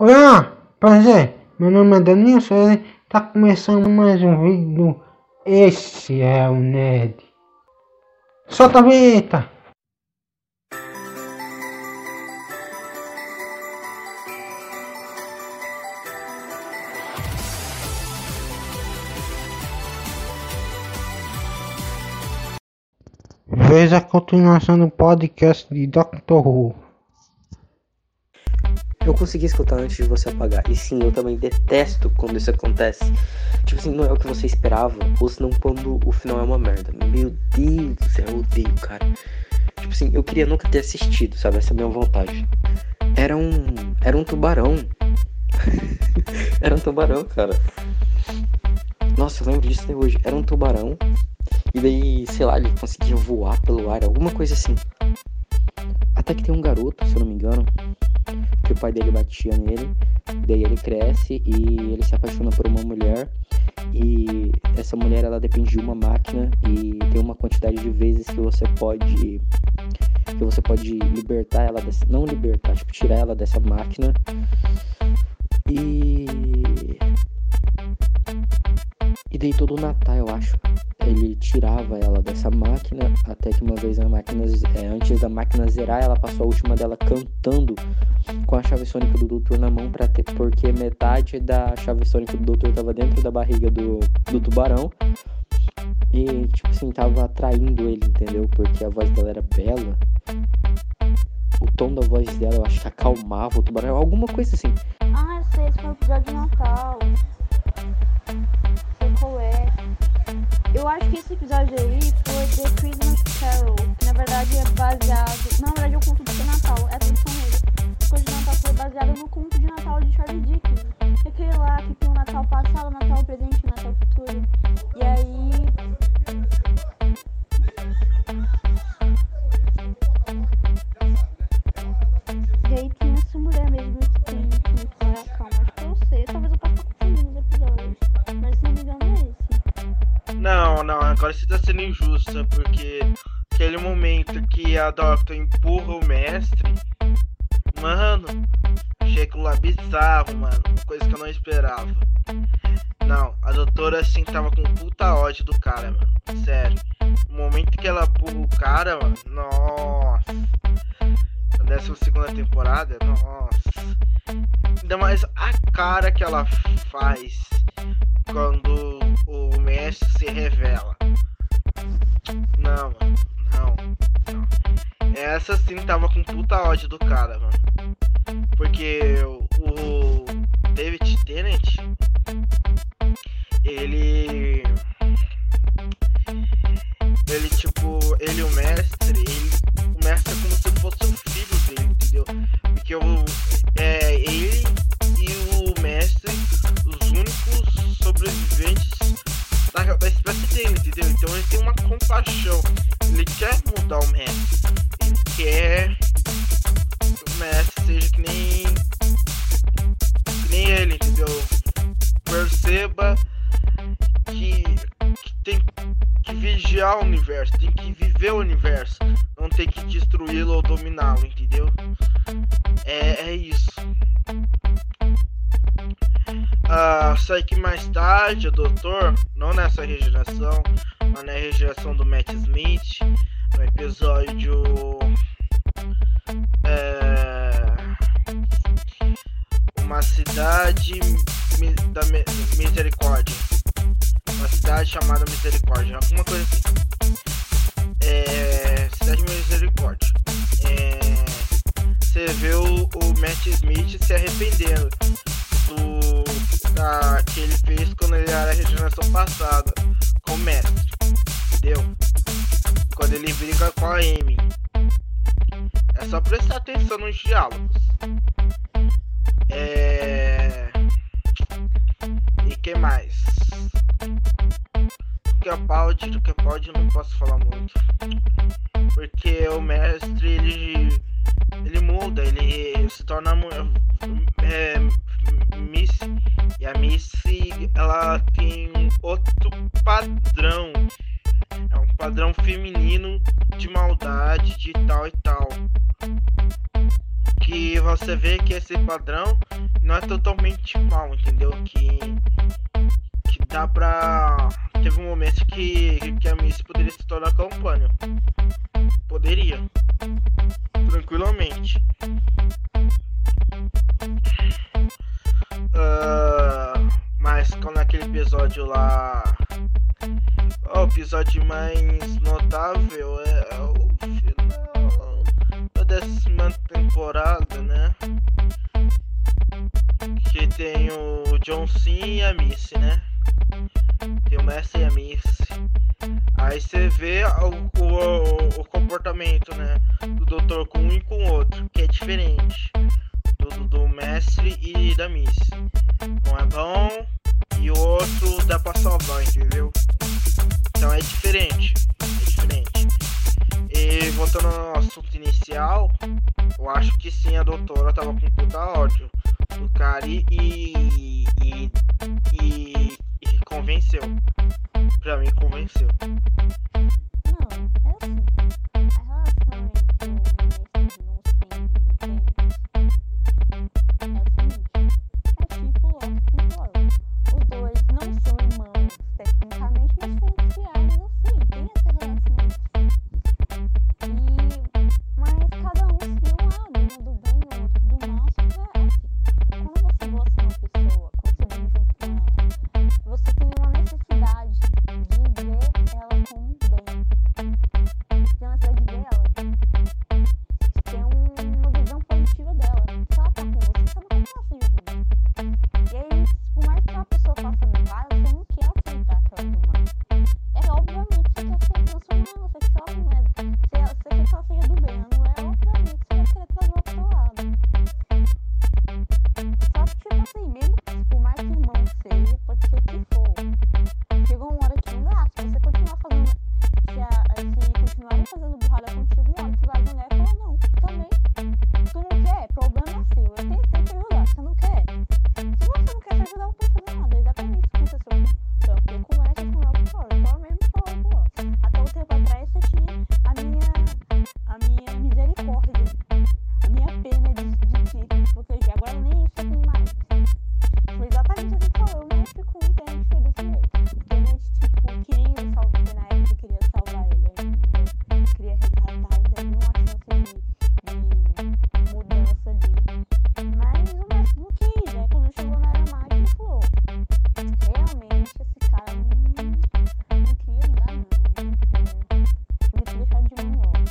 Olá, prazer. Meu nome é Danilson e tá começando mais um vídeo. Esse é o Ned. Solta a vinheta. Veja a continuação do podcast de Dr. Who. Eu consegui escutar antes de você apagar. E sim, eu também detesto quando isso acontece. Tipo assim, não é o que você esperava, ou senão quando o final é uma merda. Meu Deus do céu, eu odeio, cara. Tipo assim, eu queria nunca ter assistido, sabe? Essa é a minha vontade. Era um. Era um tubarão. era um tubarão, cara. Nossa, eu lembro disso até hoje. Era um tubarão. E daí, sei lá, ele conseguia voar pelo ar, alguma coisa assim. Até que tem um garoto, se eu não me engano, que o pai dele batia nele. Daí ele cresce e ele se apaixona por uma mulher. E essa mulher ela depende de uma máquina e tem uma quantidade de vezes que você pode que você pode libertar ela dessa, não libertar, tipo tirar ela dessa máquina. E e daí todo o Natal, eu acho, ele tirava ela dessa máquina, até que uma vez a máquina, é, antes da máquina zerar, ela passou a última dela cantando com a chave sônica do doutor na mão, pra ter, porque metade da chave sônica do doutor tava dentro da barriga do, do tubarão. E, tipo assim, tava atraindo ele, entendeu? Porque a voz dela era bela. O tom da voz dela, eu acho que acalmava o tubarão, alguma coisa assim. Ah, eu sei, esse foi o episódio de Natal. Eu acho que esse episódio aí foi The Christmas Carol, que na verdade é baseado. Na verdade é o conto de Natal, é a tradução dele. O conto de Natal foi baseado no conto de Natal de Charlie Dickens. Não, não, agora você tá sendo injusta, porque aquele momento que a Doctor empurra o mestre, mano, chega lá bizarro, mano, coisa que eu não esperava. Não, a doutora assim tava com puta ódio do cara, mano, sério. No momento que ela empurra o cara, mano, nossa. Na décima segunda temporada, nossa. Ainda mais a cara que ela faz quando se revela. Não, mano, não, não. Essa sim tava com puta ódio do cara, mano. Porque o David Tennant. Ele, compaixão. Ele quer mudar o mestre. Ele quer que o mestre seja que nem. que nem ele, entendeu? Perceba que, que tem que vigiar o universo, tem que viver o universo, não tem que destruí-lo ou dominá-lo, entendeu? É, é isso. Ah, sei que mais tarde o doutor, não nessa regeneração, na regeneração do Matt Smith, no episódio. É, uma cidade da mi- misericórdia. Uma cidade chamada Misericórdia, alguma coisa assim. É, cidade Misericórdia. É, você vê o, o Matt Smith se arrependendo do da, que ele fez quando ele era a regeneração passada com o mestre. Entendeu? Quando ele briga com a Amy. É só prestar atenção nos diálogos. É. E que mais? Que pode, o que pode eu não posso falar muito. Porque o mestre ele você vê que esse padrão não é totalmente mal, entendeu? Que, que dá pra. Teve um momento que, que a Miss poderia se tornar campanha. Poderia. Tranquilamente. Uh, mas quando aquele episódio lá. O episódio mais notável é, é o final da décima temporada, né? Tem o John e a Missy, né? Tem o Messi e a Missy. Aí você vê o, o, o, comportamento, né? Do doutor com um e com o outro, que é diferente. Do, do mestre e da Missy. Um é bom e o outro dá pra salvar, entendeu? Então é diferente. É diferente. E voltando ao assunto inicial, eu acho que sim, a doutora tava com puta ódio do cara e, e, e, e convenceu. Pra mim convenceu. What's your goal?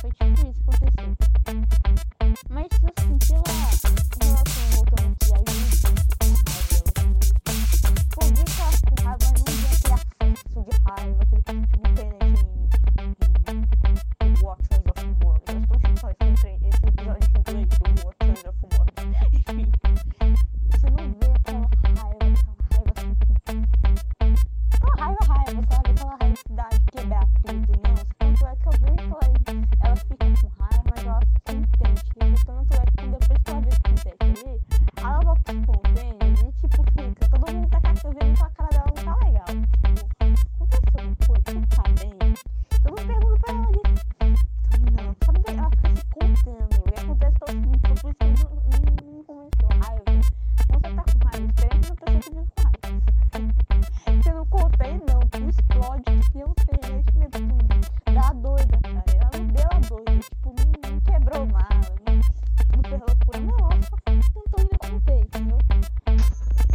Thank you.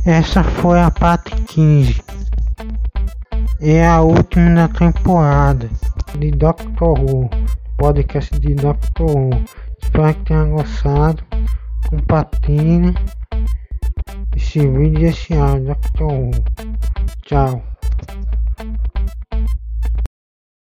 Essa foi a parte 15. É a última da temporada de Doctor Who, podcast de Doctor Who. Espero que tenha gostado. Compartilhe esse vídeo e esse áudio Doctor Who. Tchau.